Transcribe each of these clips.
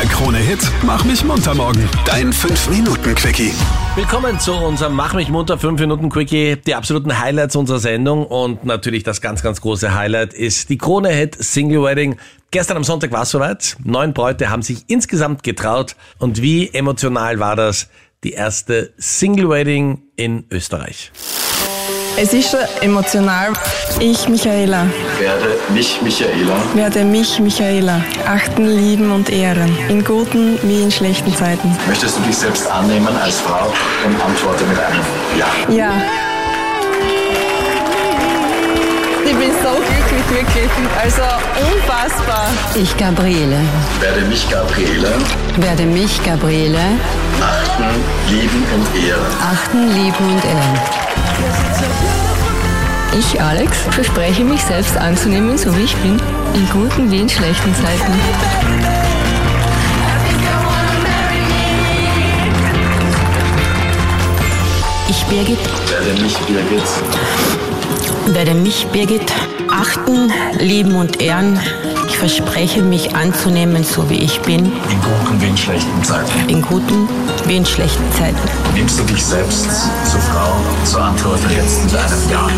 Der Krone-Hit Mach mich munter morgen. Dein 5-Minuten-Quickie. Willkommen zu unserem Mach mich munter 5 Minuten Quickie, die absoluten Highlights unserer Sendung und natürlich das ganz, ganz große Highlight ist die Krone-Hit Single Wedding. Gestern am Sonntag war es soweit. Neun Bräute haben sich insgesamt getraut und wie emotional war das? Die erste Single Wedding in Österreich. Es ist schon emotional. Ich, Michaela, werde mich, Michaela, werde mich, Michaela, achten, lieben und ehren. In guten wie in schlechten Zeiten. möchtest du dich selbst annehmen als Frau und antworte mit einem Ja. Ja. Ich bin so glücklich, wirklich. Also unfassbar. Ich, Gabriele, Werde mich, Gabriele, werde mich, Gabriele, achten, lieben und ehren. achten, lieben und ehren. Ich, Alex, verspreche mich selbst anzunehmen, so wie ich bin, in guten wie in schlechten Zeiten. Ich, Birgit, Werde mich, Birgit, werde mich, Birgit, achten, lieben und ehren. Ich verspreche mich anzunehmen, so wie ich bin, in guten wie in schlechten Zeiten. in guten wie in schlechten Zeiten. Nimmst du dich selbst zur Frau, so antworte jetzt mit einem Ja.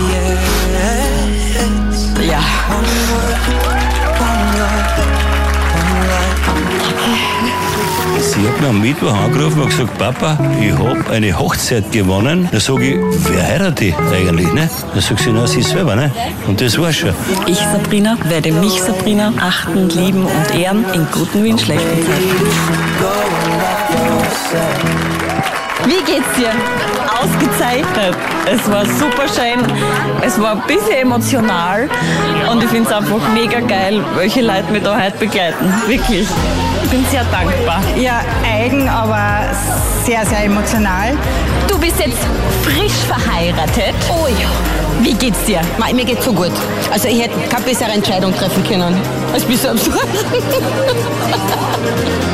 Ja. Mir am Mittwoch angerufen und gesagt, Papa, ich habe eine Hochzeit gewonnen. Da sage ich, wer heiratet ich eigentlich? Ne? Da sagt sie, na, sie selber. Ne? Und das war's schon. Ich, Sabrina, werde mich, Sabrina, achten, lieben und ehren, in guten wie in schlechten Zeiten. Wie geht's dir? Ausgezeichnet. Es war super schön. Es war ein bisschen emotional. Und ich finde es einfach mega geil, welche Leute mich da heute begleiten. Wirklich. Ich bin sehr dankbar. Ja, eigen, aber sehr, sehr emotional. Du bist jetzt frisch verheiratet. Oh ja. Wie geht's dir? Mir geht's so gut. Also ich hätte keine bessere Entscheidung treffen können. als bis absurd.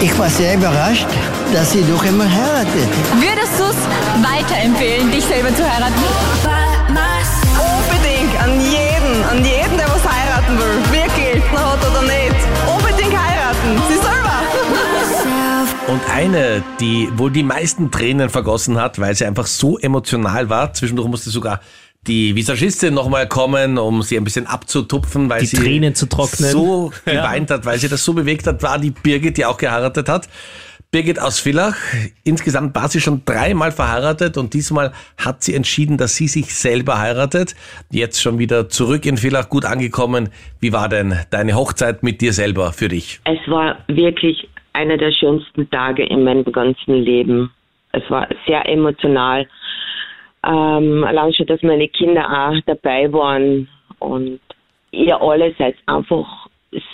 Ich war sehr überrascht, dass sie doch einmal heiratet. Würdest du es weiterempfehlen, dich selber zu heiraten? Unbedingt an jeden, an jeden, der was heiraten will. Und eine, die wohl die meisten Tränen vergossen hat, weil sie einfach so emotional war. Zwischendurch musste sogar die Visagistin nochmal kommen, um sie ein bisschen abzutupfen, weil Die sie Tränen zu trocknen. so geweint hat, weil sie das so bewegt hat, war die Birgit, die auch geheiratet hat. Birgit aus Villach. Insgesamt war sie schon dreimal verheiratet und diesmal hat sie entschieden, dass sie sich selber heiratet. Jetzt schon wieder zurück in Villach, gut angekommen. Wie war denn deine Hochzeit mit dir selber für dich? Es war wirklich einer der schönsten Tage in meinem ganzen Leben. Es war sehr emotional. Ähm, allein schon, dass meine Kinder auch dabei waren und ihr alle seid einfach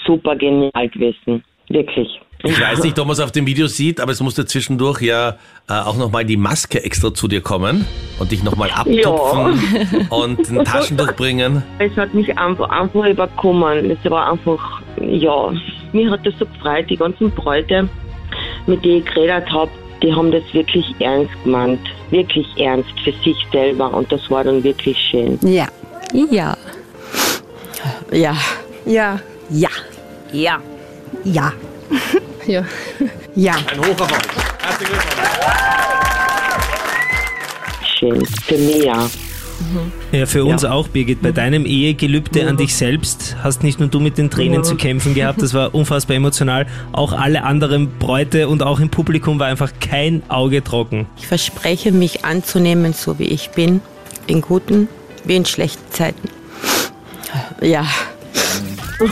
super genial gewesen. Wirklich. Ich weiß nicht, ob man es auf dem Video sieht, aber es musste zwischendurch ja äh, auch nochmal die Maske extra zu dir kommen und dich nochmal abtupfen und ein Taschentuch bringen. Es hat mich einfach, einfach überkommen. Es war einfach, ja, mir hat das so gefreut. Die ganzen Bräute, mit denen ich geredet habe, die haben das wirklich ernst gemeint. Wirklich ernst für sich selber. Und das war dann wirklich schön. Ja. Ja. Ja. Ja. Ja. Ja. Ja. Ja. Ja. Ein Hoch auf euch. Herzlichen Glückwunsch. Schön. Für mich ja. Ja, für uns auch, Birgit. Bei deinem Ehegelübde an dich selbst hast nicht nur du mit den Tränen zu kämpfen gehabt, das war unfassbar emotional. Auch alle anderen Bräute und auch im Publikum war einfach kein Auge trocken. Ich verspreche mich anzunehmen, so wie ich bin, in guten wie in schlechten Zeiten. Ja.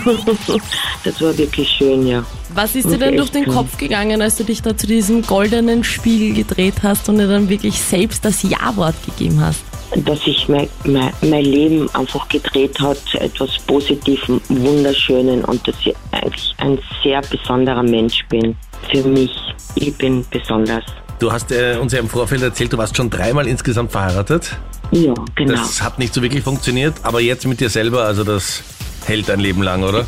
Das war wirklich schön, ja. Was ist dir denn durch den. Kopf gegangen, als du dich da zu diesem goldenen Spiegel gedreht hast und dir dann wirklich selbst das Ja-Wort gegeben hast? Dass sich mein, mein, mein Leben einfach gedreht hat zu etwas Positivem, Wunderschönen und dass ich eigentlich ein sehr besonderer Mensch bin. Für mich. Ich bin besonders. Du hast äh, uns ja im Vorfeld erzählt, du warst schon dreimal insgesamt verheiratet. Ja, genau. Das hat nicht so wirklich funktioniert, aber jetzt mit dir selber, also das hält ein Leben lang, oder?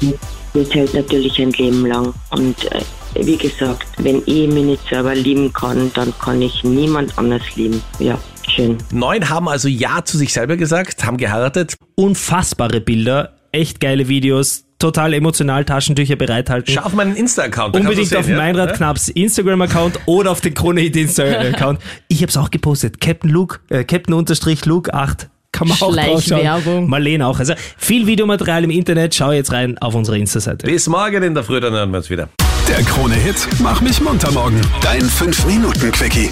Das hält natürlich ein Leben lang. Und äh, wie gesagt, wenn ich mich nicht selber lieben kann, dann kann ich niemand anders lieben. Ja, schön. Neun haben also Ja zu sich selber gesagt, haben geheiratet. Unfassbare Bilder, echt geile Videos, total emotional Taschentücher bereithalten. Schau auf meinen Insta-Account. Unbedingt du auf sehen, ja? Meinrad? Knapps Instagram-Account oder auf den Krone Hit Insta-Account. Ich habe es auch gepostet. Captain Luke, äh, Captain Unterstrich Luke 8. Kann man auch draufschauen. Schleichwerbung. Marlene auch. Also viel Videomaterial im Internet. Schau jetzt rein auf unsere Insta-Seite. Bis morgen in der Früh, dann hören wir uns wieder. Der Krone-Hit Mach mich munter morgen. Dein 5-Minuten-Quickie.